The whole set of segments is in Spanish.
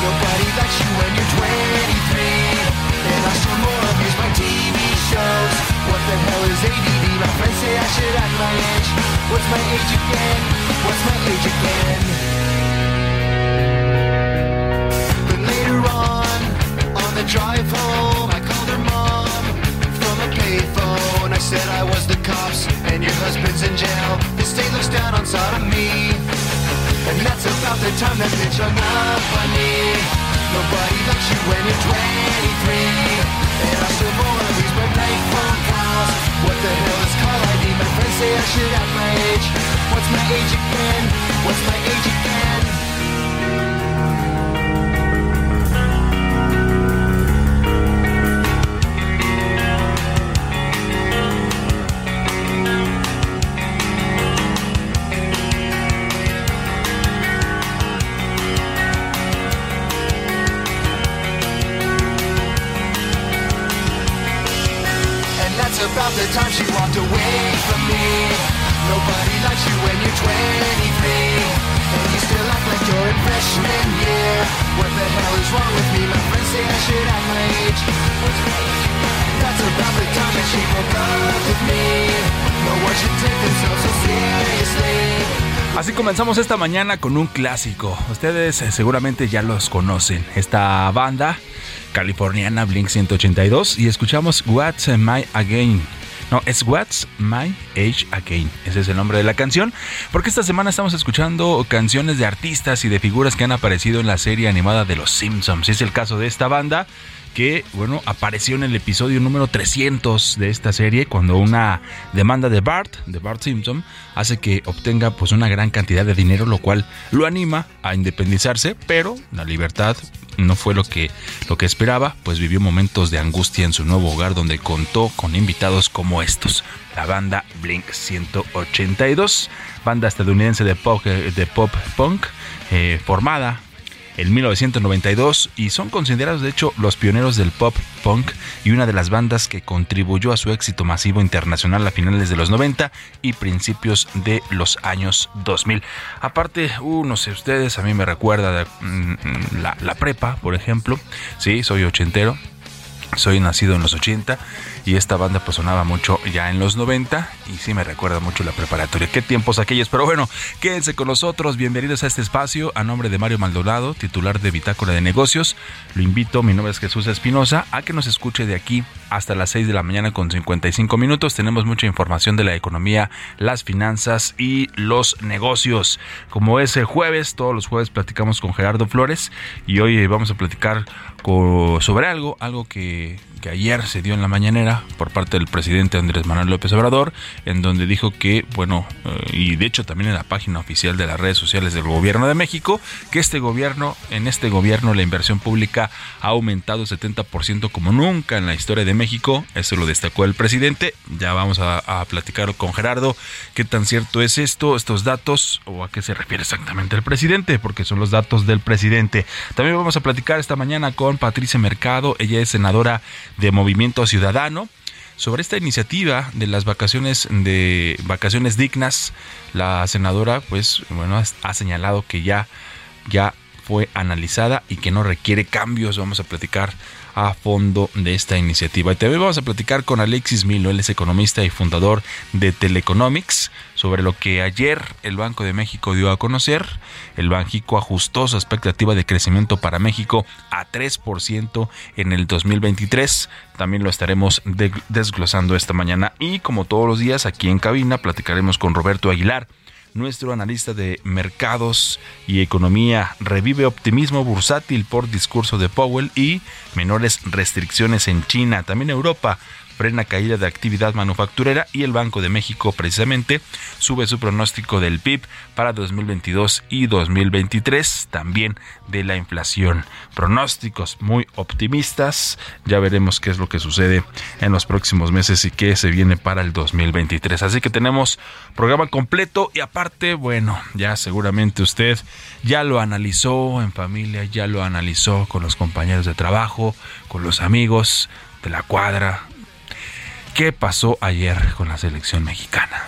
Nobody likes you when you're 23, and I still more abuse my TV shows. What the hell is ADD? My friends say I should act my age. What's my age again? What's my age again? But later on, on the drive home, I called her mom from a payphone. I said I was the cops and your husband's in jail. The state looks down on sodomy. And that's about the time that bitch hung up on me. Nobody likes you when you're 23. And I still of these my bank phone calls. What the hell is call ID? My friends say I should have my age. What's my age again? What's my age again? About the time she walked away from me. Nobody likes you when you're 23. And you still act like you're in freshman year. What the hell is wrong with me? My friends say I should act my age. That's about the time that she broke up with me. No one should take themselves so seriously. Así comenzamos esta mañana con un clásico. Ustedes eh, seguramente ya los conocen. Esta banda californiana Blink 182 y escuchamos What's My Again. No, es What's My Age Again. Ese es el nombre de la canción. Porque esta semana estamos escuchando canciones de artistas y de figuras que han aparecido en la serie animada de Los Simpsons. Es el caso de esta banda que, bueno, apareció en el episodio número 300 de esta serie cuando una demanda de Bart, de Bart Simpson, hace que obtenga pues una gran cantidad de dinero, lo cual lo anima a independizarse, pero la libertad no fue lo que, lo que esperaba, pues vivió momentos de angustia en su nuevo hogar donde contó con invitados como estos, la banda Blink 182, banda estadounidense de pop, de pop punk, eh, formada en 1992 y son considerados de hecho los pioneros del pop punk y una de las bandas que contribuyó a su éxito masivo internacional a finales de los 90 y principios de los años 2000. Aparte, uh, no sé ustedes, a mí me recuerda de, mm, la, la prepa, por ejemplo. Sí, soy ochentero. Soy nacido en los 80 y esta banda pues sonaba mucho ya en los 90 y sí me recuerda mucho la preparatoria. Qué tiempos aquellos, pero bueno, quédense con nosotros, bienvenidos a este espacio a nombre de Mario Maldonado, titular de Bitácora de Negocios. Lo invito, mi nombre es Jesús Espinosa, a que nos escuche de aquí hasta las 6 de la mañana con 55 minutos. Tenemos mucha información de la economía, las finanzas y los negocios. Como es el jueves, todos los jueves platicamos con Gerardo Flores y hoy vamos a platicar sobre algo, algo que, ayer se dio en la mañanera por parte del presidente Andrés Manuel López Obrador, en donde dijo que, bueno, eh, y de hecho también en la página oficial de las redes sociales del gobierno de México, que este gobierno, en este gobierno la inversión pública ha aumentado 70% como nunca en la historia de México, eso lo destacó el presidente, ya vamos a, a platicar con Gerardo qué tan cierto es esto, estos datos, o a qué se refiere exactamente el presidente, porque son los datos del presidente. También vamos a platicar esta mañana con Patricia Mercado, ella es senadora de Movimiento Ciudadano sobre esta iniciativa de las vacaciones de vacaciones dignas. La senadora, pues, bueno, ha- señalado que ya ya fue analizada y que no requiere cambios. Vamos a platicar a fondo de esta iniciativa. Y también vamos a platicar con Alexis Milo, él es economista y fundador de Teleconomics, sobre lo que ayer el Banco de México dio a conocer. El Banjico ajustó su expectativa de crecimiento para México a 3% en el 2023. También lo estaremos desglosando esta mañana. Y como todos los días, aquí en cabina platicaremos con Roberto Aguilar nuestro analista de mercados y economía revive optimismo bursátil por discurso de Powell y menores restricciones en China, también Europa frena caída de actividad manufacturera y el Banco de México precisamente sube su pronóstico del PIB para 2022 y 2023, también de la inflación. Pronósticos muy optimistas, ya veremos qué es lo que sucede en los próximos meses y qué se viene para el 2023. Así que tenemos programa completo y aparte, bueno, ya seguramente usted ya lo analizó en familia, ya lo analizó con los compañeros de trabajo, con los amigos de la cuadra, ¿Qué pasó ayer con la selección mexicana?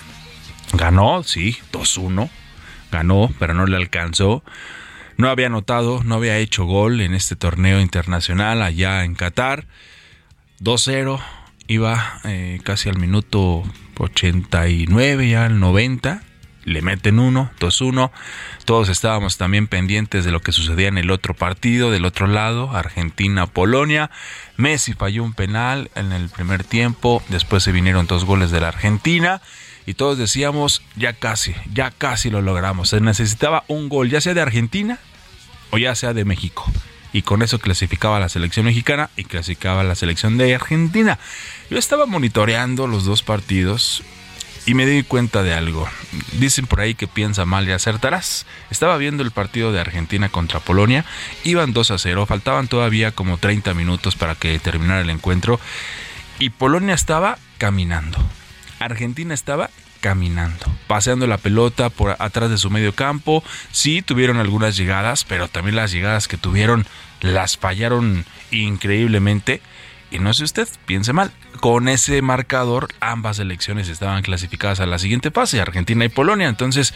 Ganó, sí, 2-1. Ganó, pero no le alcanzó. No había anotado, no había hecho gol en este torneo internacional allá en Qatar. 2-0. Iba eh, casi al minuto 89, ya al 90 le meten uno, 2-1. Todos estábamos también pendientes de lo que sucedía en el otro partido, del otro lado, Argentina-Polonia. Messi falló un penal en el primer tiempo, después se vinieron dos goles de la Argentina y todos decíamos, ya casi, ya casi lo logramos. Se necesitaba un gol, ya sea de Argentina o ya sea de México. Y con eso clasificaba la selección mexicana y clasificaba la selección de Argentina. Yo estaba monitoreando los dos partidos y me di cuenta de algo. Dicen por ahí que piensa mal y acertarás. Estaba viendo el partido de Argentina contra Polonia, iban 2 a 0, faltaban todavía como 30 minutos para que terminara el encuentro y Polonia estaba caminando. Argentina estaba caminando, paseando la pelota por atrás de su medio campo. Sí tuvieron algunas llegadas, pero también las llegadas que tuvieron las fallaron increíblemente. Y no sé usted, piense mal. Con ese marcador, ambas elecciones estaban clasificadas a la siguiente fase, Argentina y Polonia. Entonces,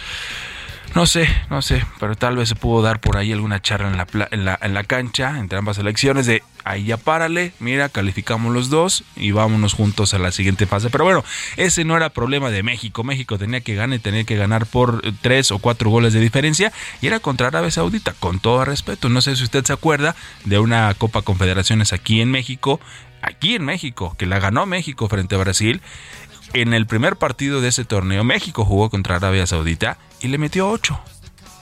no sé, no sé, pero tal vez se pudo dar por ahí alguna charla en la, en la, en la cancha entre ambas elecciones de ahí ya párale, mira, calificamos los dos y vámonos juntos a la siguiente fase. Pero bueno, ese no era problema de México. México tenía que ganar y tenía que ganar por tres o cuatro goles de diferencia y era contra Arabia Saudita, con todo respeto. No sé si usted se acuerda de una Copa Confederaciones aquí en México, aquí en México, que la ganó México frente a Brasil. En el primer partido de ese torneo, México jugó contra Arabia Saudita y le metió 8.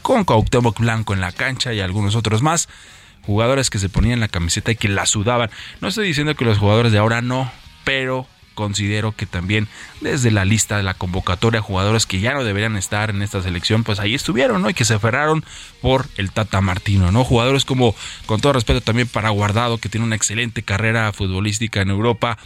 Con Cuauhtémoc Blanco en la cancha y algunos otros más. Jugadores que se ponían la camiseta y que la sudaban. No estoy diciendo que los jugadores de ahora no, pero considero que también desde la lista de la convocatoria jugadores que ya no deberían estar en esta selección, pues ahí estuvieron, ¿no? Y que se aferraron por el Tata Martino, ¿no? Jugadores como, con todo respeto también para Guardado, que tiene una excelente carrera futbolística en Europa,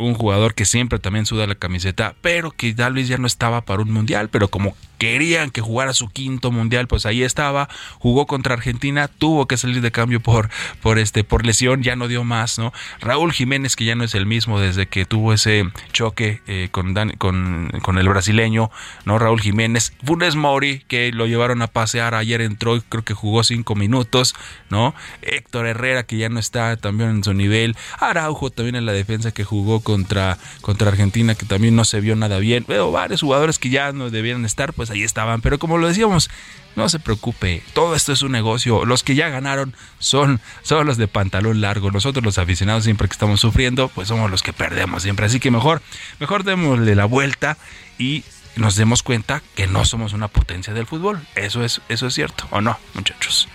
un jugador que siempre también suda la camiseta, pero que tal vez ya no estaba para un mundial, pero como querían que jugara su quinto mundial, pues ahí estaba, jugó contra Argentina, tuvo que salir de cambio por, por este, por lesión, ya no dio más, ¿no? Raúl Jiménez, que ya no es el mismo desde que tuvo ese choque eh, con, con, con, el brasileño, ¿no? Raúl Jiménez, Funes Mori, que lo llevaron a pasear, ayer entró y creo que jugó cinco minutos, ¿no? Héctor Herrera, que ya no está también en su nivel, Araujo también en la defensa que jugó contra, contra Argentina, que también no se vio nada bien, pero varios jugadores que ya no debieran estar, pues ahí estaban. Pero como lo decíamos, no se preocupe, todo esto es un negocio. Los que ya ganaron son, son los de pantalón largo. Nosotros los aficionados siempre que estamos sufriendo, pues somos los que perdemos siempre. Así que mejor, mejor démosle la vuelta y nos demos cuenta que no somos una potencia del fútbol. Eso es, eso es cierto, ¿o no, muchachos?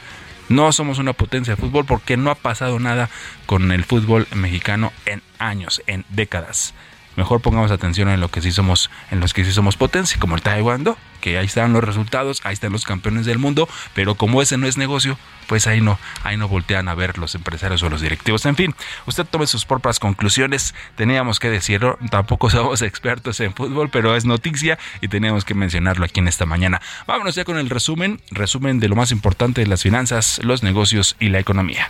No somos una potencia de fútbol porque no ha pasado nada con el fútbol mexicano en años, en décadas mejor pongamos atención en lo que sí somos, en los que sí somos potencia, como el taekwondo, que ahí están los resultados, ahí están los campeones del mundo, pero como ese no es negocio, pues ahí no, ahí no voltean a ver los empresarios o los directivos. En fin, usted tome sus propias conclusiones, teníamos que decirlo, tampoco somos expertos en fútbol, pero es noticia y teníamos que mencionarlo aquí en esta mañana. Vámonos ya con el resumen, resumen de lo más importante de las finanzas, los negocios y la economía.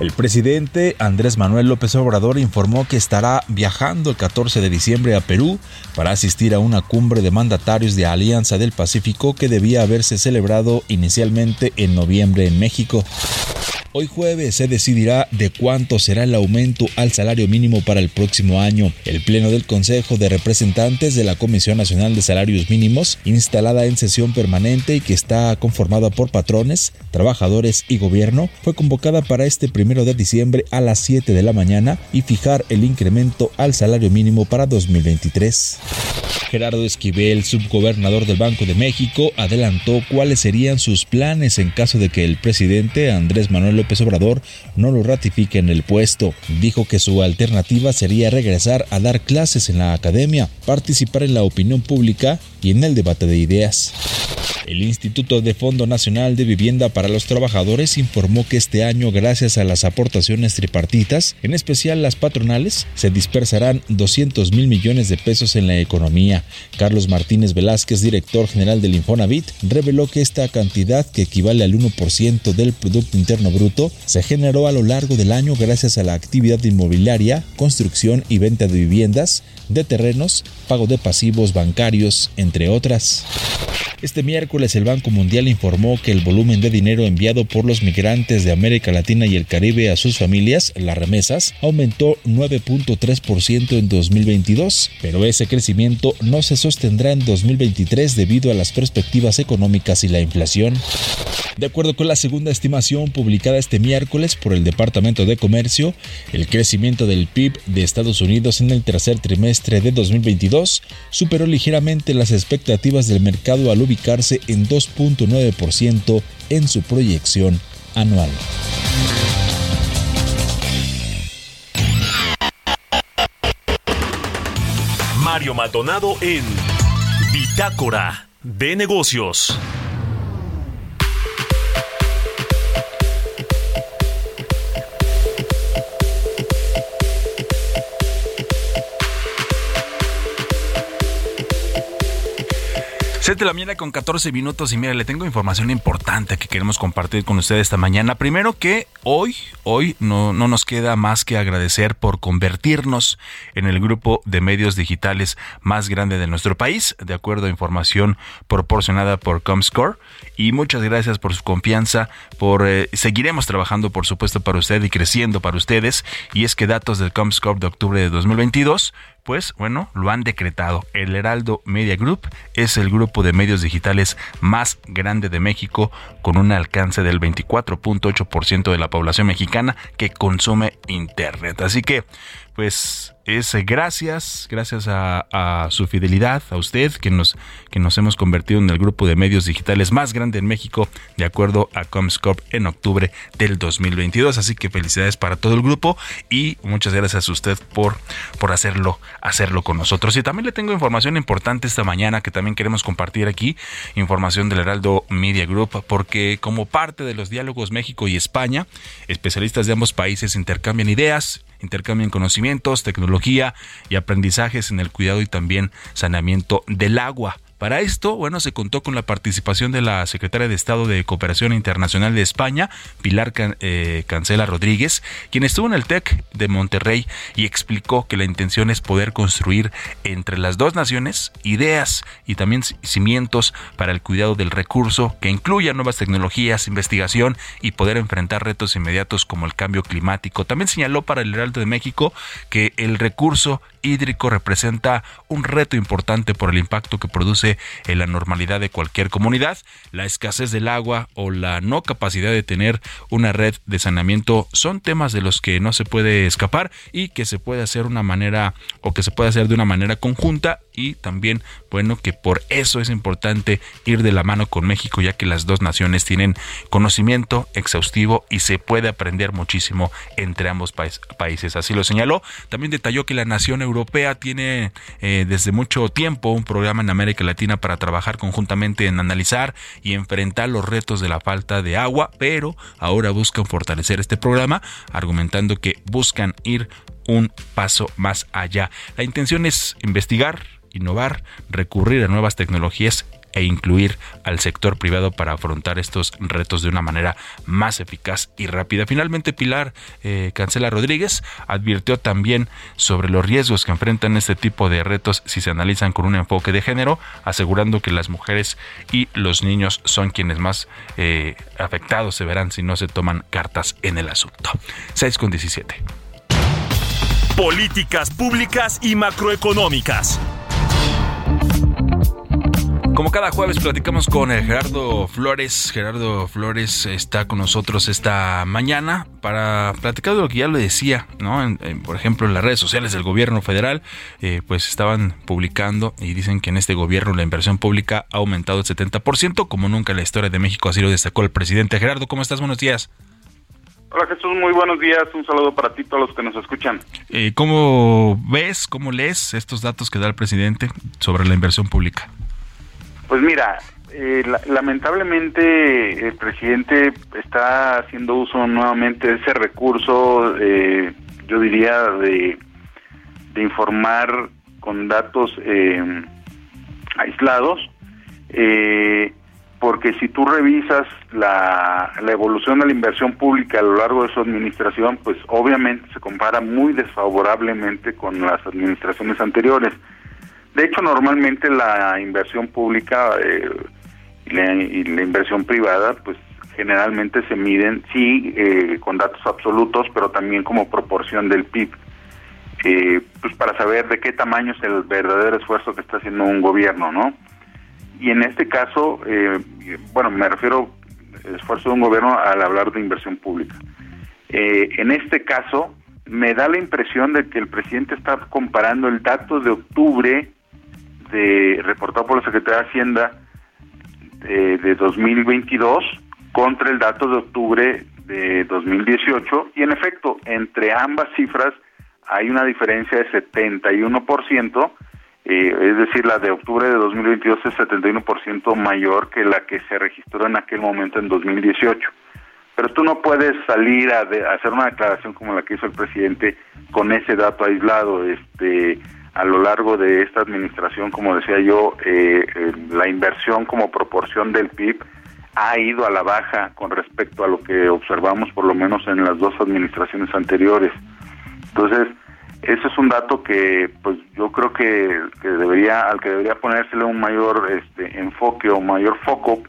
El presidente Andrés Manuel López Obrador informó que estará viajando el 14 de diciembre a Perú para asistir a una cumbre de mandatarios de Alianza del Pacífico que debía haberse celebrado inicialmente en noviembre en México. Hoy jueves se decidirá de cuánto será el aumento al salario mínimo para el próximo año. El Pleno del Consejo de Representantes de la Comisión Nacional de Salarios Mínimos, instalada en sesión permanente y que está conformada por patrones, trabajadores y gobierno, fue convocada para este primero de diciembre a las 7 de la mañana y fijar el incremento al salario mínimo para 2023. Gerardo Esquivel, subgobernador del Banco de México, adelantó cuáles serían sus planes en caso de que el presidente Andrés Manuel López Obrador no lo ratifique en el puesto. Dijo que su alternativa sería regresar a dar clases en la academia, participar en la opinión pública y en el debate de ideas. El Instituto de Fondo Nacional de Vivienda para los Trabajadores informó que este año, gracias a las aportaciones tripartitas, en especial las patronales, se dispersarán 200 mil millones de pesos en la economía. Carlos Martínez Velázquez, director general del Infonavit, reveló que esta cantidad, que equivale al 1% del Producto Interno Bruto, se generó a lo largo del año gracias a la actividad inmobiliaria, construcción y venta de viviendas, de terrenos, pago de pasivos bancarios, entre otras. Este miércoles el Banco Mundial informó que el volumen de dinero enviado por los migrantes de América Latina y el Caribe a sus familias, las remesas, aumentó 9.3% en 2022, pero ese crecimiento no se sostendrá en 2023 debido a las perspectivas económicas y la inflación. De acuerdo con la segunda estimación publicada este miércoles por el Departamento de Comercio, el crecimiento del PIB de Estados Unidos en el tercer trimestre de 2022 superó ligeramente las expectativas del mercado al ubicarse en 2.9% en su proyección anual. Mario Maldonado en Bitácora de Negocios. Siete de la mañana con 14 minutos y mira, le tengo información importante que queremos compartir con ustedes esta mañana. Primero que hoy, hoy no, no nos queda más que agradecer por convertirnos en el grupo de medios digitales más grande de nuestro país, de acuerdo a información proporcionada por Comscore. Y muchas gracias por su confianza, por eh, seguiremos trabajando por supuesto para usted y creciendo para ustedes. Y es que datos del Comscore de octubre de 2022 pues bueno, lo han decretado. El Heraldo Media Group es el grupo de medios digitales más grande de México con un alcance del 24.8% de la población mexicana que consume Internet. Así que, pues es gracias, gracias a, su fidelidad, a usted, que nos, que nos hemos convertido en el grupo de medios digitales más grande en México, de acuerdo a Comscope en octubre del 2022. Así que felicidades para todo el grupo y muchas gracias a usted por, por hacerlo, hacerlo con nosotros. Y también le tengo información importante esta mañana que también queremos compartir aquí, información del Heraldo Media Group, porque como parte de los diálogos México y España, especialistas de ambos países intercambian ideas, intercambian conocimientos, tecnología y aprendizajes en el cuidado y también saneamiento del agua. Para esto, bueno, se contó con la participación de la secretaria de Estado de Cooperación Internacional de España, Pilar eh, Cancela Rodríguez, quien estuvo en el TEC de Monterrey y explicó que la intención es poder construir entre las dos naciones ideas y también cimientos para el cuidado del recurso que incluya nuevas tecnologías, investigación y poder enfrentar retos inmediatos como el cambio climático. También señaló para el Heraldo de México que el recurso hídrico representa un reto importante por el impacto que produce en la normalidad de cualquier comunidad. La escasez del agua o la no capacidad de tener una red de saneamiento son temas de los que no se puede escapar y que se puede hacer una manera o que se puede hacer de una manera conjunta y también bueno que por eso es importante ir de la mano con México ya que las dos naciones tienen conocimiento exhaustivo y se puede aprender muchísimo entre ambos países. Así lo señaló. También detalló que la nación europea tiene eh, desde mucho tiempo un programa en América Latina para trabajar conjuntamente en analizar y enfrentar los retos de la falta de agua pero ahora buscan fortalecer este programa argumentando que buscan ir un paso más allá. La intención es investigar, innovar, recurrir a nuevas tecnologías e incluir al sector privado para afrontar estos retos de una manera más eficaz y rápida. Finalmente, Pilar eh, Cancela Rodríguez advirtió también sobre los riesgos que enfrentan este tipo de retos si se analizan con un enfoque de género, asegurando que las mujeres y los niños son quienes más eh, afectados se verán si no se toman cartas en el asunto. 6 con 17. Políticas públicas y macroeconómicas. Como cada jueves platicamos con Gerardo Flores. Gerardo Flores está con nosotros esta mañana para platicar de lo que ya le decía, ¿no? por ejemplo, en las redes sociales del gobierno federal, eh, pues estaban publicando y dicen que en este gobierno la inversión pública ha aumentado el 70%, como nunca en la historia de México, así lo destacó el presidente. Gerardo, ¿cómo estás? Buenos días. Hola Jesús, muy buenos días. Un saludo para ti, todos los que nos escuchan. Eh, ¿Cómo ves, cómo lees estos datos que da el presidente sobre la inversión pública? Pues mira, eh, lamentablemente el presidente está haciendo uso nuevamente de ese recurso, eh, yo diría, de, de, informar con datos eh, aislados, porque si tú revisas la, la evolución de la inversión pública a lo largo de su administración, pues obviamente se compara muy desfavorablemente con las administraciones anteriores. De hecho, normalmente la inversión pública eh, y, la, inversión privada, pues generalmente se miden, sí, eh, con datos absolutos, pero también como proporción del PIB. Eh, pues para saber de qué tamaño es el verdadero esfuerzo que está haciendo un gobierno, ¿no? Y en este caso, bueno, me refiero esfuerzo de un gobierno al hablar de inversión pública. en este caso, me da la impresión de que el presidente está comparando el dato de octubre de reportado por la Secretaría de Hacienda de, de 2022 contra el dato de octubre de 2018 y en efecto entre ambas cifras hay una diferencia de 71%, eh, es decir, la de octubre de 2022 es 71% mayor que la que se registró en aquel momento en 2018. Pero tú no puedes salir a, a hacer una declaración como la que hizo el presidente con ese dato aislado. Este, a lo largo de esta administración, como decía yo, eh, eh, la inversión como proporción del PIB ha ido a la baja con respecto a lo que observamos por lo menos en las dos administraciones anteriores. Entonces, ese es un dato que pues yo creo que, debería al que debería ponérsele un mayor este enfoque o mayor foco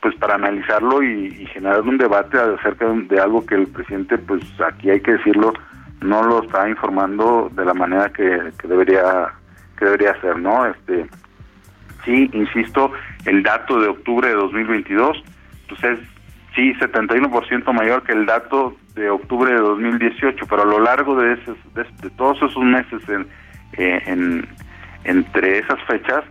pues para analizarlo y, generar un debate acerca de algo que el presidente pues aquí hay que decirlo no lo está informando de la manera que, debería que debería ser, ¿no? Este sí, insisto, el dato de octubre de 2022 pues es sí 71% mayor que el dato de octubre de 2018, pero a lo largo de, esos, de, todos esos meses en, eh, en, entre esas fechas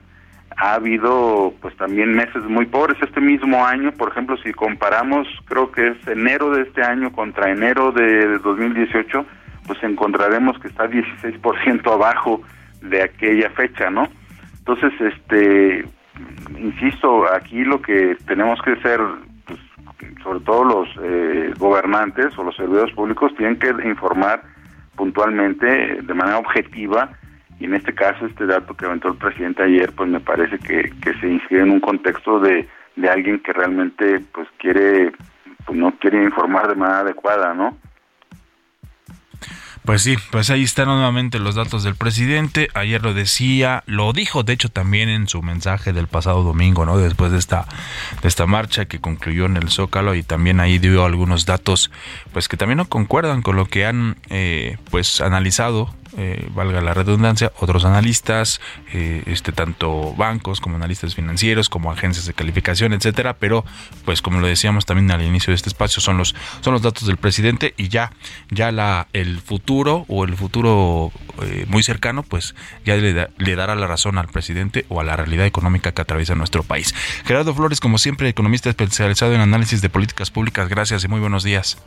ha habido pues también meses muy pobres este mismo año, por ejemplo, si comparamos, creo que es enero de este año contra enero de 2018, pues encontraremos que está 16% abajo de aquella fecha, ¿no? Entonces, este, insisto, aquí lo que tenemos que hacer, pues, sobre todo los eh, gobernantes o los servidores públicos, tienen que informar puntualmente, de manera objetiva, y en este caso este dato que aventó el presidente ayer, pues me parece que, se inscribe en un contexto de, de alguien que realmente pues quiere, pues no quiere informar de manera adecuada, ¿no? Pues sí, pues ahí están nuevamente los datos del presidente. Ayer lo decía, lo dijo de hecho también en su mensaje del pasado domingo, ¿no? Después de esta de esta marcha que concluyó en el Zócalo y también ahí dio algunos datos pues que también no concuerdan con lo que han eh, pues analizado eh, valga la redundancia, otros analistas, eh, este tanto bancos como analistas financieros, como agencias de calificación, etcétera, pero pues como lo decíamos también al inicio de este espacio, son los, son los datos del presidente y ya, ya la, el futuro o el futuro eh, muy cercano, pues ya le, le dará la razón al presidente o a la realidad económica que atraviesa nuestro país. Gerardo Flores, como siempre, economista especializado en análisis de políticas públicas, gracias y muy buenos días.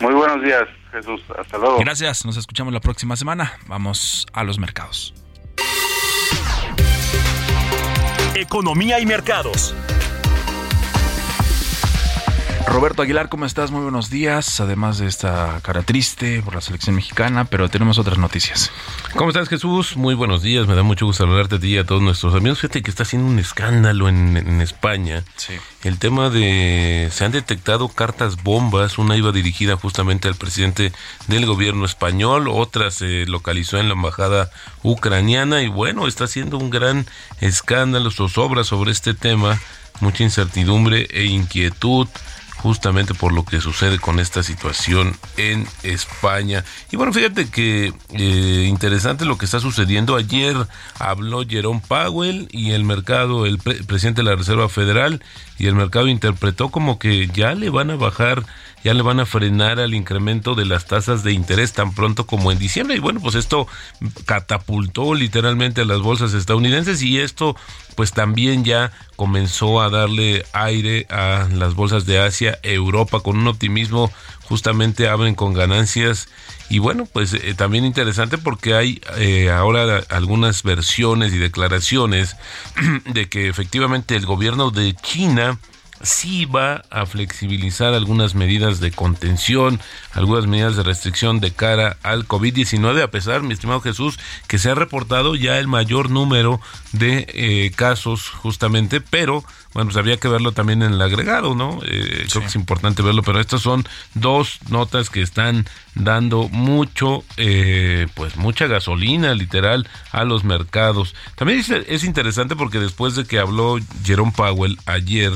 Muy buenos días, Jesús. Hasta luego. Gracias. Nos escuchamos la próxima semana. Vamos a los mercados. Economía y mercados. Roberto Aguilar, ¿cómo estás? Muy buenos días. Además de esta cara triste por la selección mexicana, pero tenemos otras noticias. ¿Cómo estás, Jesús? Muy buenos días. Me da mucho gusto saludarte a ti y a todos nuestros amigos. Fíjate que está haciendo un escándalo en, en España. Sí. El tema de... Se han detectado cartas bombas. Una iba dirigida justamente al presidente del gobierno español. Otra se localizó en la embajada ucraniana. Y bueno, está haciendo un gran escándalo, zozobra sobre este tema. Mucha incertidumbre e inquietud justamente por lo que sucede con esta situación en España. Y bueno, fíjate que eh, interesante lo que está sucediendo. Ayer habló Jerome Powell y el mercado, el pre- presidente de la Reserva Federal, y el mercado interpretó como que ya le van a bajar ya le van a frenar al incremento de las tasas de interés tan pronto como en diciembre. Y bueno, pues esto catapultó literalmente a las bolsas estadounidenses y esto pues también ya comenzó a darle aire a las bolsas de Asia, Europa, con un optimismo justamente abren con ganancias. Y bueno, pues eh, también interesante porque hay eh, ahora algunas versiones y declaraciones de que efectivamente el gobierno de China sí va a flexibilizar algunas medidas de contención, algunas medidas de restricción de cara al COVID-19, a pesar, mi estimado Jesús, que se ha reportado ya el mayor número de eh, casos justamente, pero bueno, pues habría que verlo también en el agregado, ¿no? Eh, Creo que es importante verlo, pero estas son dos notas que están dando mucho, eh, pues mucha gasolina literal a los mercados. También es, es interesante porque después de que habló Jerome Powell ayer,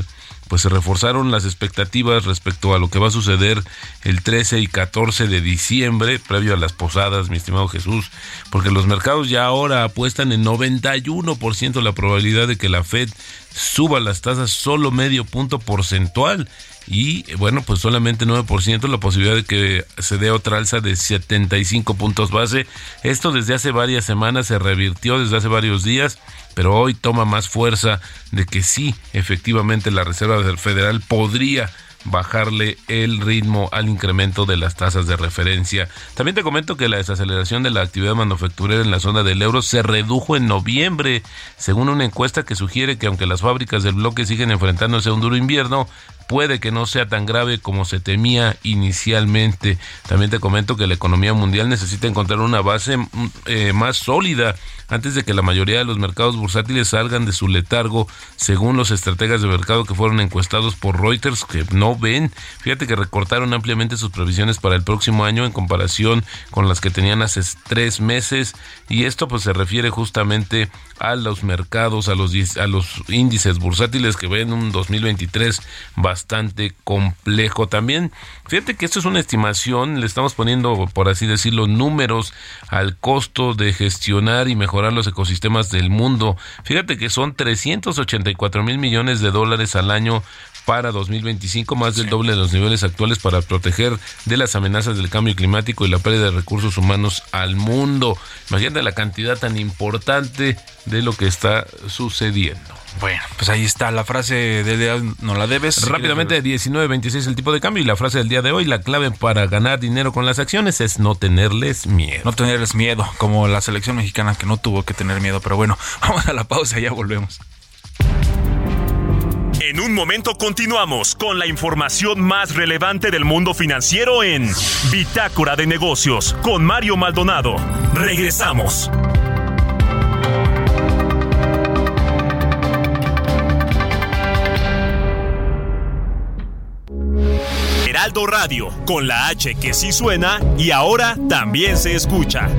pues se reforzaron las expectativas respecto a lo que va a suceder el 13 y 14 de diciembre, previo a las posadas, mi estimado Jesús, porque los mercados ya ahora apuestan en 91% la probabilidad de que la Fed suba las tasas solo medio punto porcentual y bueno, pues solamente 9% la posibilidad de que se dé otra alza de 75 puntos base. Esto desde hace varias semanas se revirtió desde hace varios días, pero hoy toma más fuerza de que sí, efectivamente la Reserva Federal podría bajarle el ritmo al incremento de las tasas de referencia. También te comento que la desaceleración de la actividad manufacturera en la zona del euro se redujo en noviembre, según una encuesta que sugiere que aunque las fábricas del bloque siguen enfrentándose a un duro invierno, puede que no sea tan grave como se temía inicialmente. También te comento que la economía mundial necesita encontrar una base mm, eh, más sólida antes de que la mayoría de los mercados bursátiles salgan de su letargo, según los estrategas de mercado que fueron encuestados por Reuters, que no ven. Fíjate que recortaron ampliamente sus previsiones para el próximo año en comparación con las que tenían hace tres meses, y esto pues se refiere justamente a los mercados, a los, a los índices bursátiles que ven un 2023 bastante complejo. También, fíjate que esto es una estimación, le estamos poniendo, por así decirlo, números al costo de gestionar y mejorar los ecosistemas del mundo. Fíjate que son 384 mil millones de dólares al año para 2025, más del doble de los niveles actuales para proteger de las amenazas del cambio climático y la pérdida de recursos humanos al mundo. Imagínate la cantidad tan importante de lo que está sucediendo. Bueno, pues ahí está la frase de día, no la debes. Rápidamente, 19.26 el tipo de cambio y la frase del día de hoy, la clave para ganar dinero con las acciones es no tenerles miedo. No tenerles miedo, como la selección mexicana que no tuvo que tener miedo. Pero bueno, vamos a la pausa y ya volvemos. En un momento continuamos con la información más relevante del mundo financiero en Bitácora de Negocios con Mario Maldonado. Regresamos. Heraldo Radio, con la H que sí suena y ahora también se escucha.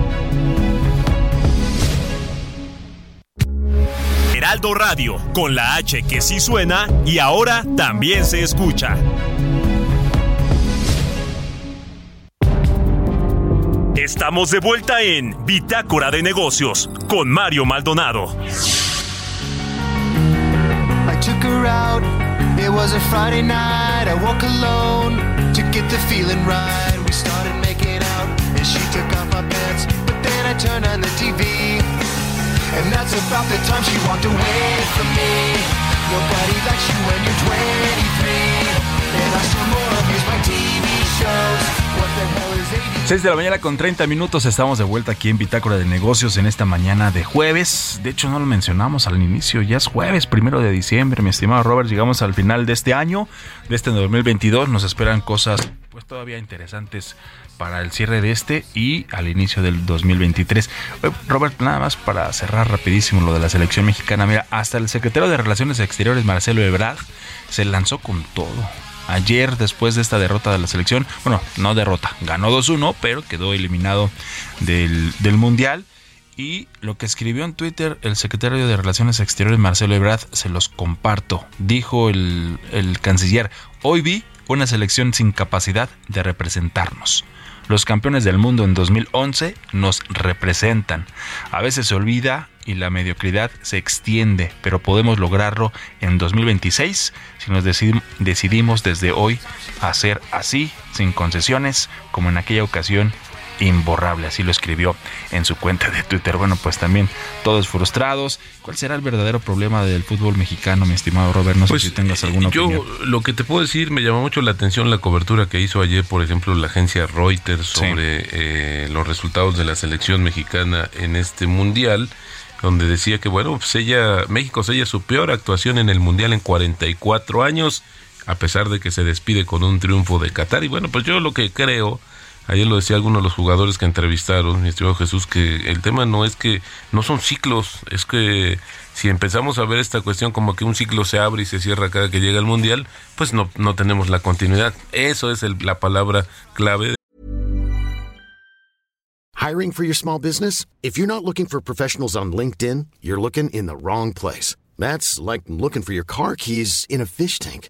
Radio, con la H que sí suena y ahora también se escucha. Estamos de vuelta en Bitácora de Negocios con Mario Maldonado. And she took off my pants. But then I turned on the TV, and that's about the time she walked away from me. Nobody likes you when you're 23, and I still more amused by TV shows. What the hell is ADHD? 6 de la mañana con 30 minutos estamos de vuelta aquí en Bitácora de Negocios en esta mañana de jueves. De hecho no lo mencionamos al inicio, ya es jueves, primero de diciembre, mi estimado Robert. Llegamos al final de este año, de este 2022. Nos esperan cosas pues todavía interesantes para el cierre de este y al inicio del 2023. Eh, Robert, nada más para cerrar rapidísimo lo de la selección mexicana. Mira, hasta el secretario de Relaciones Exteriores, Marcelo Ebrard, se lanzó con todo ayer después de esta derrota de la selección. Bueno, no derrota, ganó 2-1, pero quedó eliminado del, Mundial. Y lo que escribió en Twitter el secretario de Relaciones Exteriores Marcelo Ebrard, se los comparto. Dijo el, el canciller, hoy vi una selección sin capacidad de representarnos. Los campeones del mundo en 2011 nos representan. A veces se olvida y la mediocridad se extiende, pero podemos lograrlo en 2026 si nos decidimos desde hoy hacer así, sin concesiones, como en aquella ocasión imborrable, así lo escribió en su cuenta de Twitter. Bueno, pues también todos frustrados. ¿Cuál será el verdadero problema del fútbol mexicano, mi estimado Robert? No sé pues, si tengas alguna yo, opinión. lo que te puedo decir, me llamó mucho la atención la cobertura que hizo ayer, por ejemplo, la agencia Reuters sobre eh, los resultados de la selección mexicana en este mundial donde decía que bueno, pues ella México sella su peor actuación en el mundial en 44 años, a pesar de que se despide con un triunfo de Qatar y bueno, pues yo lo que creo Ayer lo decía alguno de los jugadores que entrevistaron, mi estimado Jesús, que el tema no es que no son ciclos, es que si empezamos a ver esta cuestión como que un ciclo se abre y se cierra cada que llega el mundial, pues no, no tenemos la continuidad. Eso es el, la palabra clave. Hiring for your small business? If you're not looking for professionals on LinkedIn, you're looking in the wrong place. That's like looking for your car keys in a fish tank.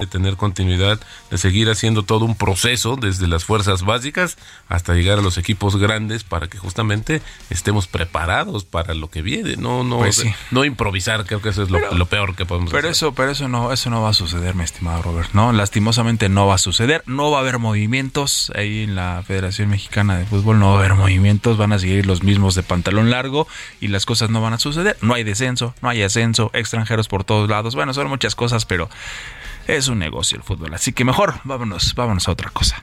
De tener continuidad, de seguir haciendo todo un proceso desde las fuerzas básicas hasta llegar a los equipos grandes para que justamente estemos preparados para lo que viene, no no Pues sí. no improvisar, creo que eso es lo, lo peor que podemos Pero hacer. eso, pero eso no, eso no va a suceder, mi estimado Robert. No, lastimosamente no va a suceder. No va a haber movimientos ahí en la Federación Mexicana de Fútbol. No va a haber movimientos. Van a seguir los mismos de pantalón largo y las cosas no van a suceder. No hay descenso, no hay ascenso, extranjeros por todos lados. Bueno, son muchas cosas, pero es un negocio el fútbol. Así que mejor vámonos, vámonos a otra cosa.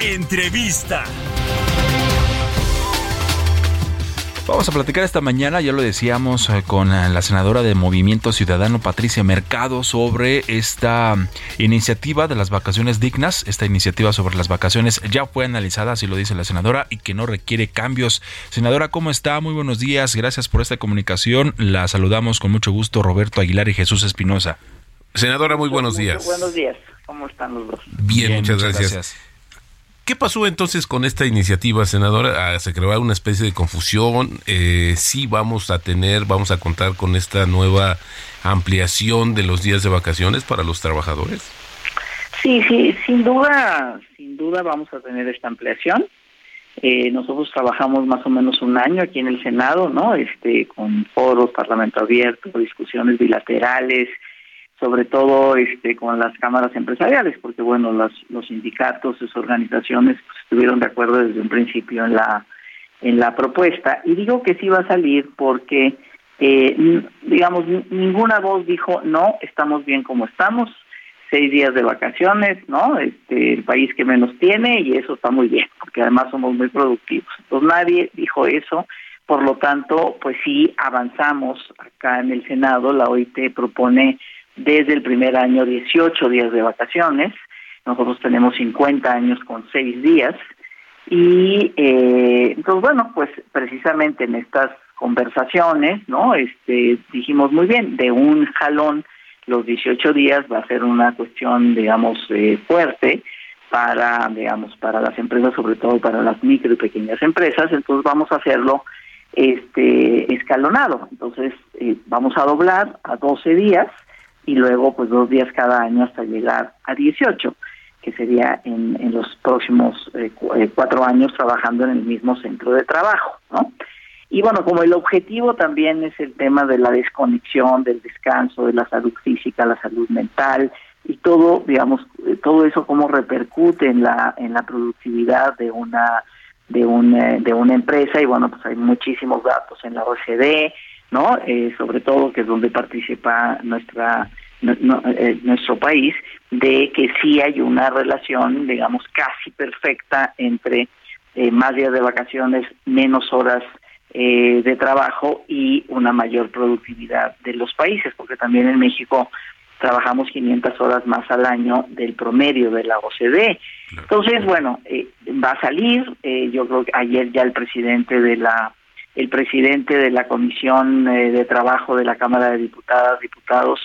Entrevista. Vamos a platicar esta mañana, ya lo decíamos, eh, con la senadora de Movimiento Ciudadano, Patricia Mercado, sobre esta mm, iniciativa de las vacaciones dignas. Esta iniciativa sobre las vacaciones ya fue analizada, así lo dice la senadora, y que no requiere cambios. Senadora, ¿cómo está? Muy buenos días, gracias por esta comunicación. La saludamos con mucho gusto, Roberto Aguilar y Jesús Espinosa. Senadora, muy buenos días. Buenos días. ¿Cómo están los dos? Bien, muchas, gracias. ¿Qué pasó entonces con esta iniciativa, senadora? Ah, se creó una especie de confusión. Eh, sí vamos a tener, vamos a contar con esta nueva ampliación de los días de vacaciones para los trabajadores. Sí, sí, sin duda, sin duda vamos a tener esta ampliación. Eh, nosotros trabajamos más o menos un año aquí en el Senado, ¿no? Este, con foros, parlamento abierto, discusiones bilaterales, sobre todo este con las cámaras empresariales, porque bueno, las, los sindicatos, sus organizaciones pues, estuvieron de acuerdo desde un principio en la en la propuesta. Y digo que sí va a salir porque eh, digamos ninguna voz dijo no estamos bien como estamos seis días de vacaciones no este el país que menos tiene y eso está muy bien porque además somos muy productivos entonces nadie dijo eso. Por lo tanto pues sí avanzamos acá en el senado. La OIT propone desde el primer año 18 días de vacaciones. Nosotros tenemos 50 años con 6 días. Y eh, entonces, bueno, pues precisamente en estas conversaciones, ¿no? Este, dijimos muy bien, de un jalón los 18 días va a ser una cuestión, digamos, eh, fuerte para, digamos, para las empresas, sobre todo para las micro y pequeñas empresas. Entonces vamos a hacerlo este escalonado. Entonces eh, vamos a doblar a 12 días y luego pues dos días cada año hasta llegar a 18, que sería en, en los próximos eh, eh, cuatro años trabajando en el mismo centro de trabajo, ¿no? Y bueno, como el objetivo también es el tema de la desconexión, del descanso, de la salud física, la salud mental y todo, digamos, eh, todo eso cómo repercute en la en la productividad de una de una de una empresa y bueno, pues hay muchísimos datos en la OCDE, ¿no? Eh, sobre todo que es donde participa nuestra eh, nuestro país de que sí hay una relación, digamos, casi perfecta entre más días de vacaciones, menos horas eh, de trabajo y una mayor productividad de los países, porque también en México trabajamos 500 horas más al año del promedio de la OCDE. Entonces, bueno, eh, va a salir, eh, yo creo que ayer ya el presidente de la el presidente de la Comisión de Trabajo de la Cámara de Diputadas, Diputados,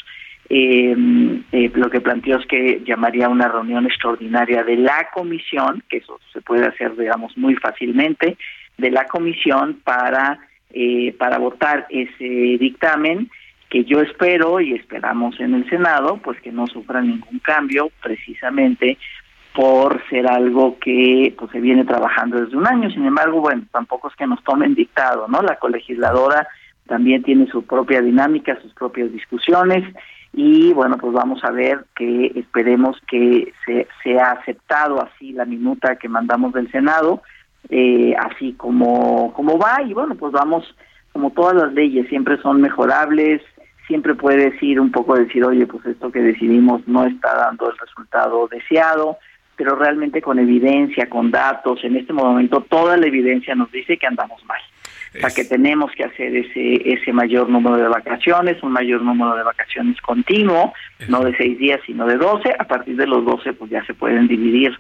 lo que planteó es que llamaría una reunión extraordinaria de la comisión, que eso se puede hacer, digamos, muy fácilmente, de la comisión para, eh, para votar ese dictamen que yo espero y esperamos en el Senado, pues que no sufra ningún cambio precisamente por ser algo que pues se viene trabajando desde un año. Sin embargo, bueno, tampoco es que nos tomen dictado, ¿no? La colegisladora también tiene su propia dinámica, sus propias discusiones y bueno, pues vamos a ver que esperemos que se sea aceptado así la minuta que mandamos del Senado eh, así como, como va y bueno, pues vamos, como todas las leyes, siempre son mejorables, siempre puedes ir un poco decir, oye, pues esto que decidimos no está dando el resultado deseado, pero realmente con evidencia, con datos, en este momento toda la evidencia nos dice que andamos mal. O sea, que tenemos que hacer ese, ese mayor número de vacaciones, un mayor número de vacaciones continuo, no de seis días, sino de doce. A partir de los doce, pues ya se pueden dividir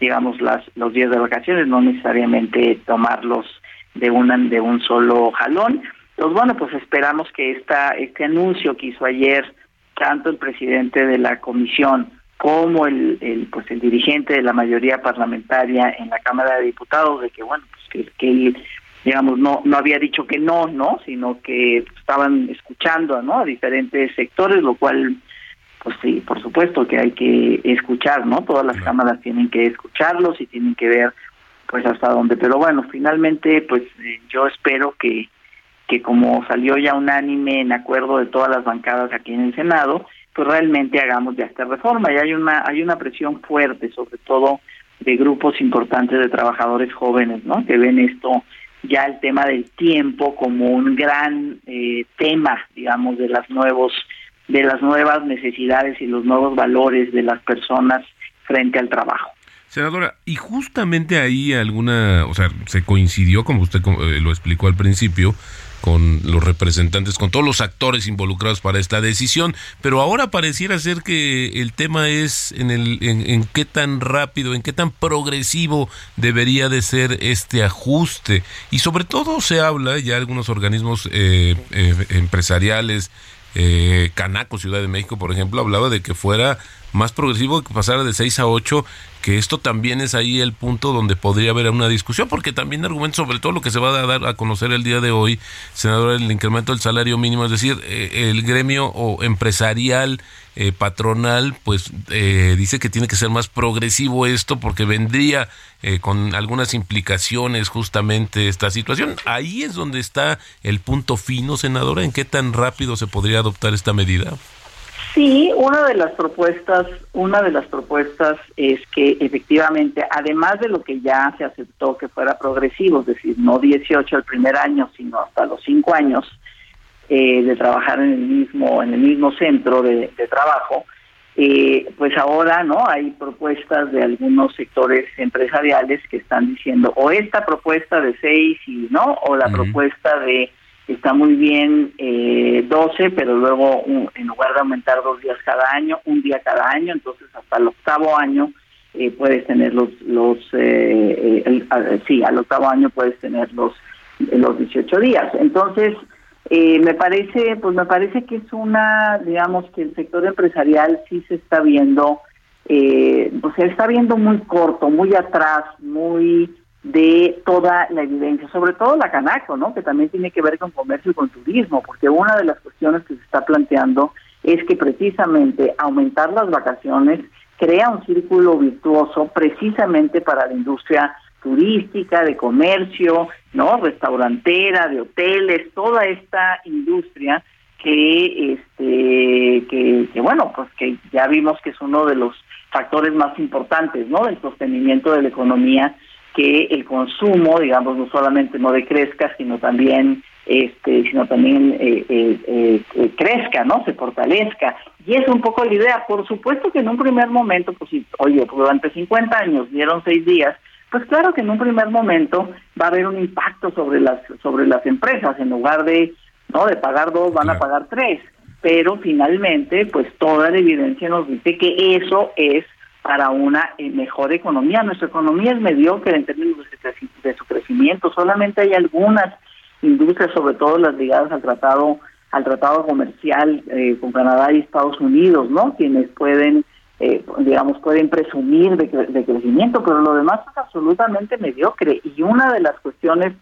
digamos, las, los días de vacaciones, no necesariamente tomarlos de, una, de un solo jalón. Pues bueno, pues esperamos que esta, este anuncio que hizo ayer tanto el presidente de la comisión como el, el pues el dirigente de la mayoría parlamentaria en la Cámara de Diputados de que bueno pues que, que digamos no no había dicho que no no sino que estaban escuchando no a diferentes sectores lo cual pues sí, por supuesto que hay que escuchar, ¿no? Todas las cámaras tienen que escucharlos y tienen que ver pues hasta dónde. Pero bueno, finalmente pues eh, yo espero que, que como salió ya unánime en acuerdo de todas las bancadas aquí en el Senado, pues realmente hagamos ya esta reforma. Y hay una, hay una presión fuerte, sobre todo de grupos importantes de trabajadores jóvenes, ¿no? Que ven esto ya el tema del tiempo como un gran eh, tema, digamos, de las nuevos de las nuevas necesidades y los nuevos valores de las personas frente al trabajo. Senadora, y justamente ahí alguna, o sea, se coincidió, como usted eh, lo explicó al principio, con los representantes, con todos los actores involucrados para esta decisión, pero ahora pareciera ser que el tema es en, el, en, qué tan rápido, en qué tan progresivo debería de ser este ajuste. Y sobre todo se habla, ya algunos organismos eh, eh, empresariales, eh, Canaco, Ciudad de México, por ejemplo, hablaba de que fuera más progresivo, que pasara de 6 a 8, que esto también es ahí el punto donde podría haber una discusión, porque también argumento sobre todo lo que se va a dar a conocer el día de hoy, senador, el incremento del salario mínimo, es decir, eh, el gremio o empresarial eh, patronal, pues eh, dice que tiene que ser más progresivo esto porque vendría eh, con algunas implicaciones justamente esta situación. Ahí es donde está el punto fino, senadora, en qué tan rápido se podría adoptar esta medida. Sí, una de las propuestas, una de las propuestas es que efectivamente, además de lo que ya se aceptó que fuera progresivo, es decir, no 18 al primer año, sino hasta los 5 años, eh, de trabajar en el mismo en el mismo centro de, trabajo eh, pues ahora no hay propuestas de algunos sectores empresariales que están diciendo o esta propuesta de seis y no o la propuesta de está muy bien eh, 12 pero luego en lugar de aumentar dos días cada año un día cada año entonces hasta el octavo año eh, puedes tener los los eh, sí al octavo año puedes tener los los 18 días. Entonces eh, me parece, pues me parece que es una, digamos, que el sector empresarial sí se está viendo, eh, pues se está viendo muy corto, muy atrás, muy de toda la evidencia, sobre todo la Canaco, ¿no? Que también tiene que ver con comercio y con turismo, porque una de las cuestiones que se está planteando es que precisamente aumentar las vacaciones crea un círculo virtuoso precisamente para la industria turística, de comercio, ¿no? Restaurantera, de hoteles, toda esta industria que este que, que bueno, pues que ya vimos que es uno de los factores más importantes, ¿no? del sostenimiento de la economía que el consumo, digamos, no solamente no decrezca, sino también este, sino también eh, eh, eh, crezca, ¿no? Se fortalezca. Y es un poco la idea. Por supuesto que en un primer momento, pues, si, oye, durante 50 años dieron seis días, pues claro que en un primer momento va a haber un impacto sobre las sobre las empresas. En lugar de no de pagar dos, van a pagar tres. Pero finalmente, pues toda la evidencia nos dice que eso es para una mejor economía. Nuestra economía es mediocre en términos de su crecimiento. Solamente hay algunas industrias, sobre todo las ligadas al tratado al tratado comercial eh, con Canadá y Estados Unidos, ¿no? Quienes pueden, eh, digamos, pueden presumir de, de, crecimiento, pero lo demás es absolutamente mediocre. Y una de las cuestiones,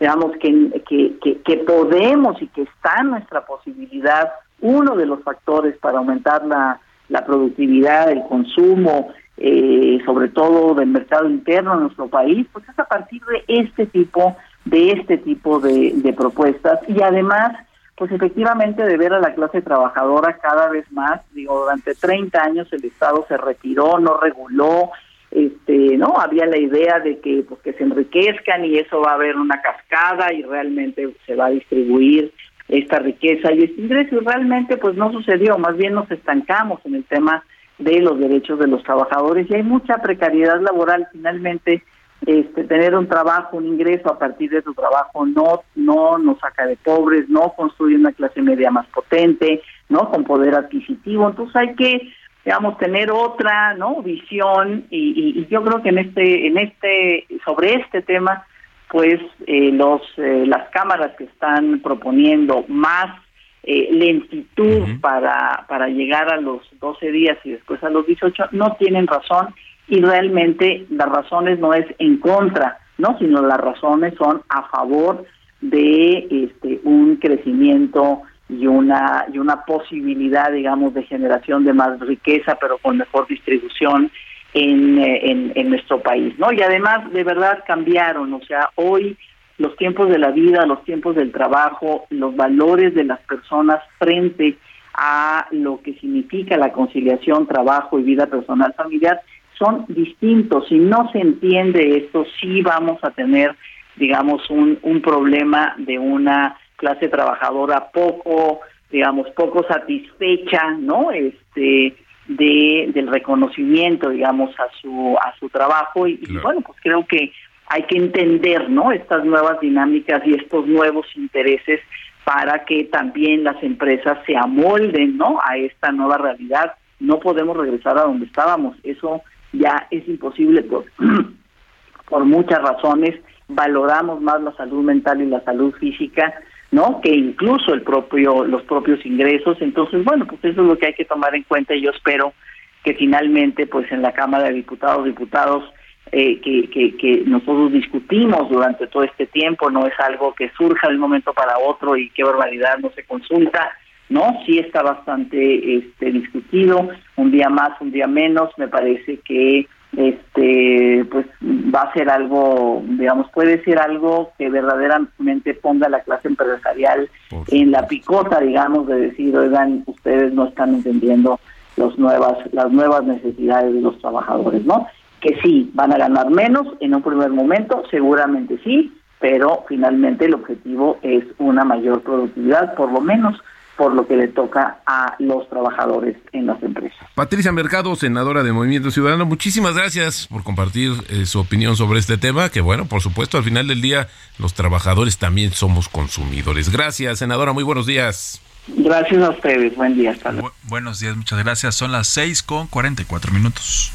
digamos, que, que, que, podemos y que está en nuestra posibilidad, uno de los factores para aumentar la, la productividad, el consumo, eh, sobre todo del mercado interno en nuestro país, pues es a partir de este tipo de este tipo de, de propuestas. Y además pues efectivamente de ver a la clase trabajadora cada vez más, digo, durante 30 años el Estado se retiró, no reguló, este, no, había la idea de que pues que se enriquezcan y eso va a haber una cascada y realmente se va a distribuir esta riqueza. Y este ingreso y realmente pues no sucedió, más bien nos estancamos en el tema de los derechos de los trabajadores. Y hay mucha precariedad laboral finalmente este, tener un trabajo, un ingreso a partir de tu trabajo no no nos saca de pobres, no construye una clase media más potente, no con poder adquisitivo. Entonces hay que digamos tener otra no visión. Y, y, yo creo que en este en este sobre este tema pues eh, los eh, las cámaras que están proponiendo más eh, lentitud para para llegar a los 12 días y después a los 18 no tienen razón y realmente las razones no es en contra, ¿no? Sino las razones son a favor de este un crecimiento y una y una posibilidad, digamos, de generación de más riqueza, pero con mejor distribución en, en, en nuestro país, ¿no? Y además, de verdad cambiaron, o sea, hoy los tiempos de la vida, los tiempos del trabajo, los valores de las personas frente a lo que significa la conciliación trabajo y vida personal familiar son distintos. Si no se entiende esto, sí vamos a tener, digamos, un, un problema de una clase trabajadora poco, digamos, poco satisfecha, ¿no? Este de del reconocimiento, digamos, a su a su trabajo y, bueno, pues creo que hay que entender, ¿no? Estas nuevas dinámicas y estos nuevos intereses para que también las empresas se amolden, ¿no? A esta nueva realidad. No podemos regresar a donde estábamos. Eso ya es imposible por, por muchas razones. Valoramos más la salud mental y la salud física, ¿no? Que incluso el propio, los propios ingresos. Entonces, bueno, pues eso es lo que hay que tomar en cuenta y yo espero que finalmente, pues en la Cámara de Diputados, diputados, eh, que, que, que nosotros discutimos durante todo este tiempo, no es algo que surja de un momento para otro y qué barbaridad no se consulta, ¿no? Sí está bastante este, discutido, un día más, un día menos, me parece que este pues va a ser algo, digamos, puede ser algo que verdaderamente ponga a la clase empresarial en la picota, digamos, de decir, oigan, ustedes no están entendiendo los nuevas, las nuevas necesidades de los trabajadores, ¿no? Que sí, van a ganar menos en un primer momento, seguramente sí, pero finalmente el objetivo es una mayor productividad, por lo menos por lo que le toca a los trabajadores en las empresas. Patricia Mercado, senadora de Movimiento Ciudadano, muchísimas gracias por compartir eh, su opinión sobre este tema, que bueno, por supuesto, al final del día los trabajadores también somos consumidores. Gracias, senadora, muy buenos días. Gracias a ustedes, buen día. Hasta buenos días, muchas gracias. Son las 6 con 44 minutos.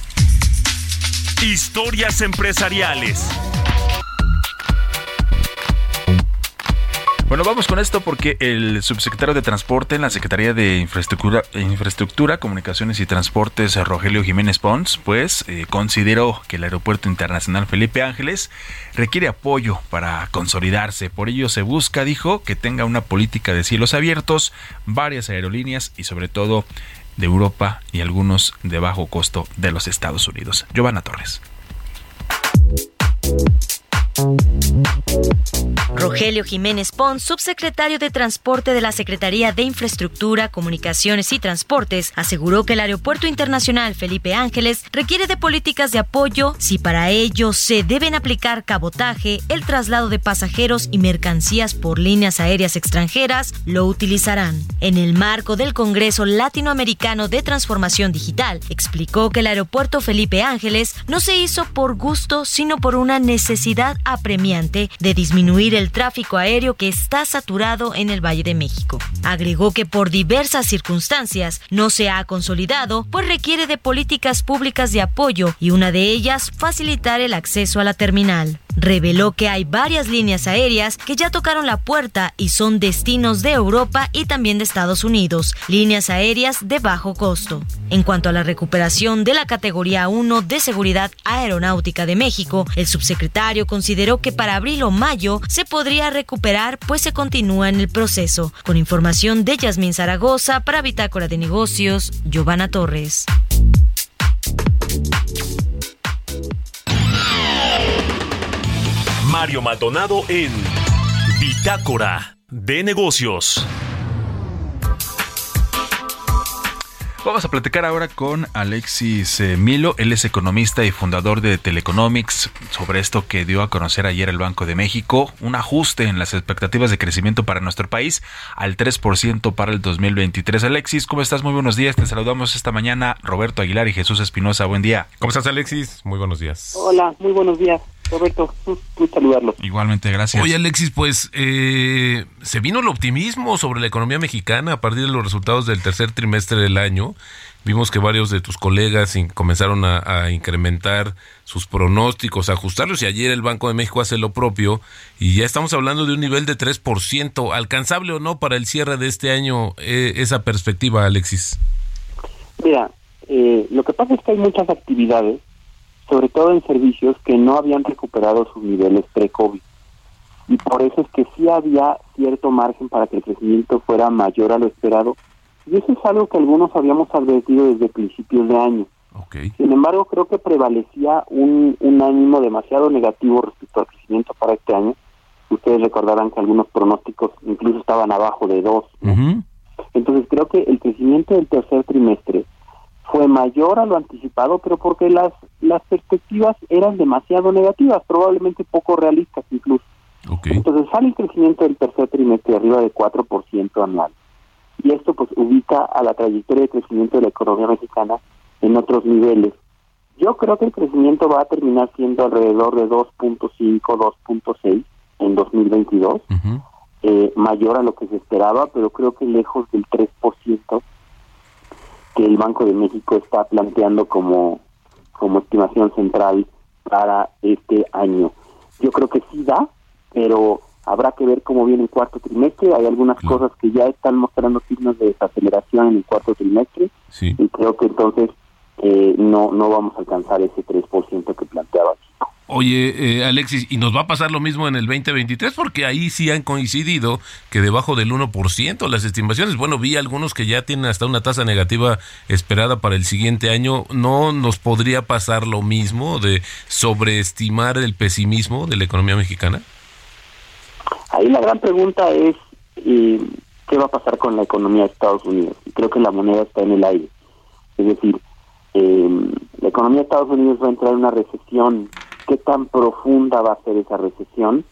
Historias empresariales. Bueno, vamos con esto porque el subsecretario de Transporte en la Secretaría de Infraestructura, Infraestructura Comunicaciones y Transportes, Rogelio Jiménez Pons, pues eh, consideró que el Aeropuerto Internacional Felipe Ángeles requiere apoyo para consolidarse. Por ello se busca, dijo, que tenga una política de cielos abiertos, varias aerolíneas y sobre todo de Europa y algunos de bajo costo de los Estados Unidos. Giovanna Torres. Rogelio Jiménez Pons, subsecretario de Transporte de la Secretaría de Infraestructura, Comunicaciones y Transportes, aseguró que el Aeropuerto Internacional Felipe Ángeles requiere de políticas de apoyo si para ello se deben aplicar cabotaje, el traslado de pasajeros y mercancías por líneas aéreas extranjeras, lo utilizarán. En el marco del Congreso Latinoamericano de Transformación Digital, explicó que el Aeropuerto Felipe Ángeles no se hizo por gusto, sino por una necesidad apremiante de disminuir el tráfico aéreo que está saturado en el Valle de México. Agregó que por diversas circunstancias no se ha consolidado, pues requiere de políticas públicas de apoyo y una de ellas facilitar el acceso a la terminal reveló que hay varias líneas aéreas que ya tocaron la puerta y son destinos de Europa y también de Estados Unidos, líneas aéreas de bajo costo. En cuanto a la recuperación de la categoría 1 de seguridad aeronáutica de México, el subsecretario consideró que para abril o mayo se podría recuperar pues se continúa en el proceso. Con información de Yasmín Zaragoza para Bitácora de Negocios, Giovanna Torres. Mario Maldonado en Bitácora de Negocios. Vamos a platicar ahora con Alexis eh, Milo, él es economista y fundador de Teleconomics, sobre esto que dio a conocer ayer el Banco de México, un ajuste en las expectativas de crecimiento para nuestro país al 3% para el 2023. Alexis, ¿cómo estás? Muy buenos días, te saludamos esta mañana Roberto Aguilar y Jesús Espinosa, buen día. ¿Cómo estás Alexis? Muy buenos días. Hola, muy buenos días. Roberto, un saludarlo. Igualmente, gracias. Oye, Alexis, pues eh, se vino el optimismo sobre la economía mexicana a partir de los resultados del tercer trimestre del año. Vimos que varios de tus colegas comenzaron a, incrementar sus pronósticos, a ajustarlos y ayer el Banco de México hace lo propio y ya estamos hablando de un nivel de 3%. ¿Alcanzable o no para el cierre de este año eh, esa perspectiva, Alexis? Mira, eh, lo que pasa es que hay muchas actividades sobre todo en servicios que no habían recuperado sus niveles pre-COVID. Y por eso es que sí había cierto margen para que el crecimiento fuera mayor a lo esperado. Y eso es algo que algunos habíamos advertido desde principios de año. Sin embargo, creo que prevalecía un, un ánimo demasiado negativo respecto al crecimiento para este año. Ustedes recordarán que algunos pronósticos incluso estaban abajo de dos. Entonces creo que el crecimiento del tercer trimestre fue mayor a lo anticipado, pero porque las, las perspectivas eran demasiado negativas, probablemente poco realistas incluso. Entonces sale el crecimiento del tercer trimestre arriba de 4% anual. Y esto pues ubica a la trayectoria de crecimiento de la economía mexicana en otros niveles. Yo creo que el crecimiento va a terminar siendo alrededor de 2.5, 2.6 en 2022, eh, mayor a lo que se esperaba, pero creo que lejos del 3% que el Banco de México está planteando como, como estimación central para este año. Yo creo que sí da, pero habrá que ver cómo viene el cuarto trimestre. Hay algunas cosas que ya están mostrando signos de desaceleración en el cuarto trimestre y creo que entonces eh, no no vamos a alcanzar ese 3% que planteaba Oye, eh, Alexis, ¿y nos va a pasar lo mismo en el 2023? Porque ahí sí han coincidido que debajo del 1% las estimaciones. Bueno, vi algunos que ya tienen hasta una tasa negativa esperada para el siguiente año. ¿No nos podría pasar lo mismo de sobreestimar el pesimismo de la economía mexicana? Ahí la gran pregunta es, ¿qué va a pasar con la economía de Estados Unidos? Creo que la moneda está en el aire. Es decir, eh, la economía de Estados Unidos va a entrar en una recesión qué tan profunda va a ser esa recesión.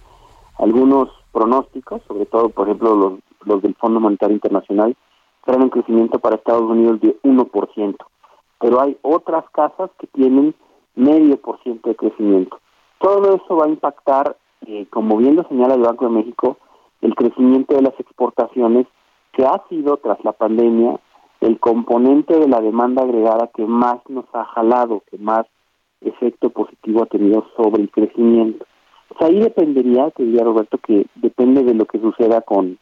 Algunos pronósticos, sobre todo, por ejemplo, los, del Fondo Monetario Internacional, traen un crecimiento para Estados Unidos de 1%, pero hay otras casas que tienen medio por ciento de crecimiento. Todo eso va a impactar, eh, como bien lo señala el Banco de México, el crecimiento de las exportaciones, que ha sido, tras la pandemia, el componente de la demanda agregada que más nos ha jalado, que más efecto positivo ha tenido sobre el crecimiento. Pues ahí dependería, te diría Roberto, que depende de lo que suceda con,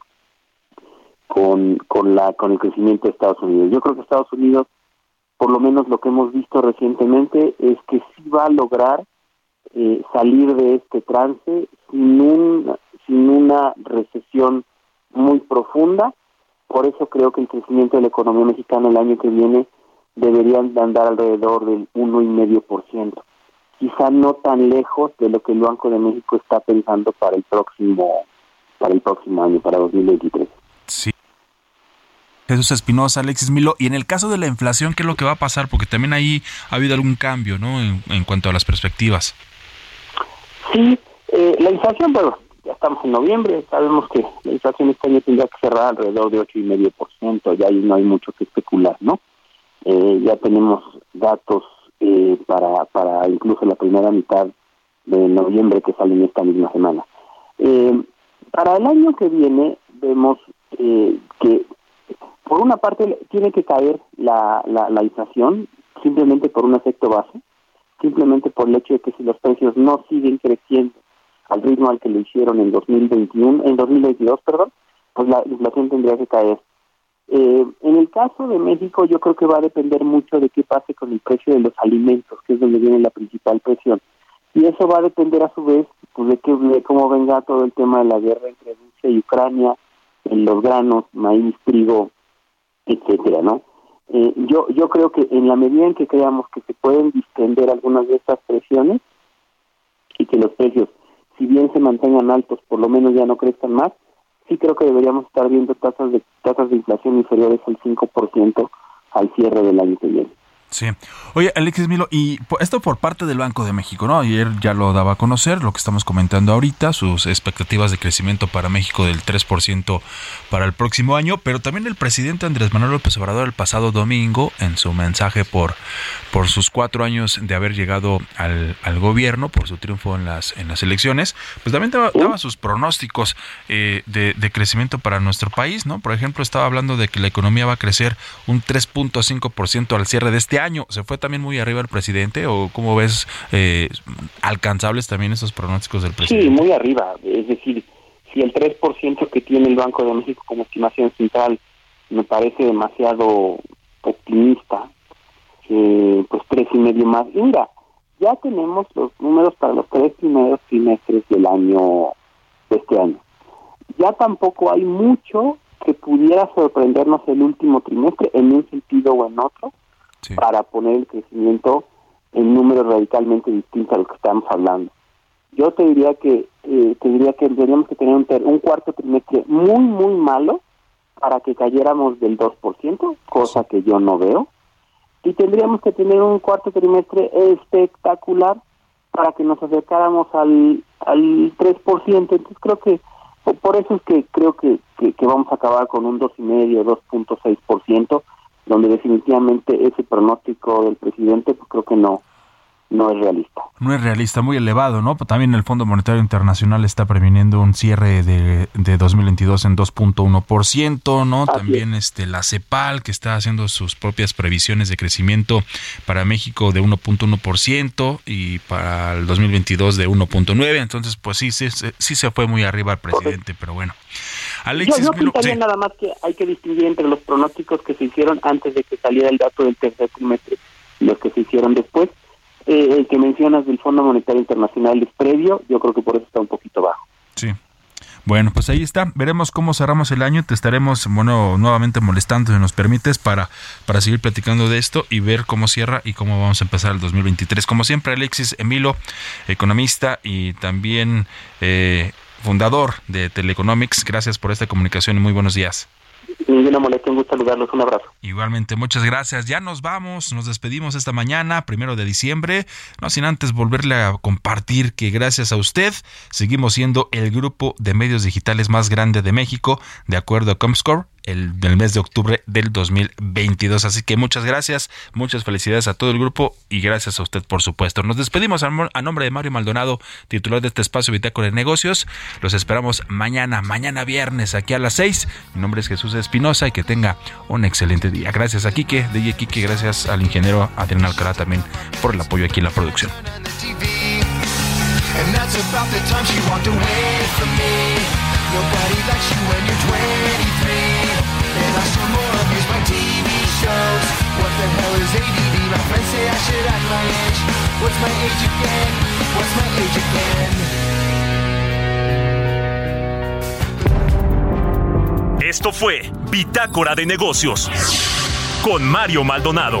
con, con, la, con el crecimiento de Estados Unidos. Yo creo que Estados Unidos, por lo menos lo que hemos visto recientemente, es que sí va a lograr eh, salir de este trance sin, un, sin una recesión muy profunda. Por eso creo que el crecimiento de la economía mexicana el año que viene deberían de andar alrededor del 1,5%. quizá no tan lejos de lo que el Banco de México está pensando para el próximo para el próximo año, para 2023. Sí. Jesús Espinosa, Alexis Milo. Y en el caso de la inflación, ¿qué es lo que va a pasar? Porque también ahí ha habido algún cambio, ¿no? En, en cuanto a las perspectivas. Sí, eh, la inflación, bueno, ya estamos en noviembre, sabemos que la inflación este año tendría que cerrar alrededor de 8,5%, ya ahí no hay mucho que especular, ¿no? Eh, ya tenemos datos eh, para, para incluso la primera mitad de noviembre que salen esta misma semana. Eh, para el año que viene vemos eh, que por una parte tiene que caer la, la, la inflación simplemente por un efecto base, simplemente por el hecho de que si los precios no siguen creciendo al ritmo al que lo hicieron en 2021, en 2022, perdón, pues la inflación tendría que caer. Eh, en el caso de México, yo creo que va a depender mucho de qué pase con el precio de los alimentos, que es donde viene la principal presión. Y eso va a depender a su vez pues, de, que, de cómo venga todo el tema de la guerra entre Rusia y Ucrania, en los granos, maíz, trigo, etcétera, ¿no? Eh, yo yo creo que en la medida en que creamos que se pueden distender algunas de estas presiones y que los precios, si bien se mantengan altos, por lo menos ya no crezcan más, sí creo que deberíamos estar viendo tasas de tasas de inflación inferiores al 5% al cierre del año que viene. Sí. Oye, Alexis Milo, y esto por parte del Banco de México, ¿no? Ayer ya lo daba a conocer, lo que estamos comentando ahorita, sus expectativas de crecimiento para México del 3% para el próximo año, pero también el presidente Andrés Manuel López Obrador el pasado domingo, en su mensaje por, por sus cuatro años de haber llegado al, al gobierno, por su triunfo en las, en las elecciones, pues también daba, daba sus pronósticos eh, de, de crecimiento para nuestro país, ¿no? Por ejemplo, estaba hablando de que la economía va a crecer un 3.5% al cierre de este año. ¿Se fue también muy arriba el presidente o cómo ves eh, alcanzables también esos pronósticos del presidente? Sí, muy arriba. Es decir, si el 3% que tiene el Banco de México como estimación central me parece demasiado optimista, eh, pues tres y medio más. Y mira, ya tenemos los números para los tres primeros trimestres del año, de este año. Ya tampoco hay mucho que pudiera sorprendernos el último trimestre en un sentido o en otro para poner el crecimiento en números radicalmente distintos a lo que estamos hablando. Yo te diría que eh, te diría que tendríamos que tener un, un cuarto trimestre muy muy malo para que cayéramos del 2%, cosa que yo no veo, y tendríamos que tener un cuarto trimestre espectacular para que nos acercáramos al, al 3%. Entonces creo que por eso es que creo que, que, vamos a acabar con un 2,5, 2.6%, donde definitivamente ese pronóstico del presidente pues creo que no no es realista. No es realista, muy elevado, ¿no? También el Fondo Monetario Internacional está previniendo un cierre de, de 2022 en 2.1%, ¿no? Así También es. este la CEPAL que está haciendo sus propias previsiones de crecimiento para México de 1.1% y para el 2022 de 1.9, entonces pues sí, sí, sí se fue muy arriba el presidente, pero bueno. Alexis yo, yo sí. nada más que hay que distinguir entre los pronósticos que se hicieron antes de que saliera el dato del tercer trimestre y los que se hicieron después eh, el que mencionas del Fondo Monetario Internacional es previo, yo creo que por eso está un poquito bajo. Sí. Bueno, pues ahí está. Veremos cómo cerramos el año. Te estaremos, bueno, nuevamente molestando, si nos permites, para, para seguir platicando de esto y ver cómo cierra y cómo vamos a empezar el 2023. Como siempre, Alexis Emilo, economista y también eh, fundador de Teleconomics. Gracias por esta comunicación y muy buenos días. Ninguna molestia, un abrazo. Igualmente, muchas gracias. Ya nos vamos, nos despedimos esta mañana, primero de diciembre, no sin antes volverle a compartir que gracias a usted seguimos siendo el grupo de medios digitales más grande de México, de acuerdo a Comscore el, del mes de octubre del 2022. Así que muchas gracias, muchas felicidades a todo el grupo y gracias a usted, por supuesto. Nos despedimos a, nombre de Mario Maldonado, titular de este espacio Bitácora de Negocios. Los esperamos mañana, mañana viernes, aquí a las 6. Mi nombre es Jesús Espinosa y que tenga un excelente día. Gracias a Quique, DJ Quique, gracias al ingeniero Adrián Alcalá también por el apoyo aquí en la producción. And that's about the time she walked away from me. Nobody likes you when you're 23. Esto fue Bitácora de Negocios con Mario Maldonado.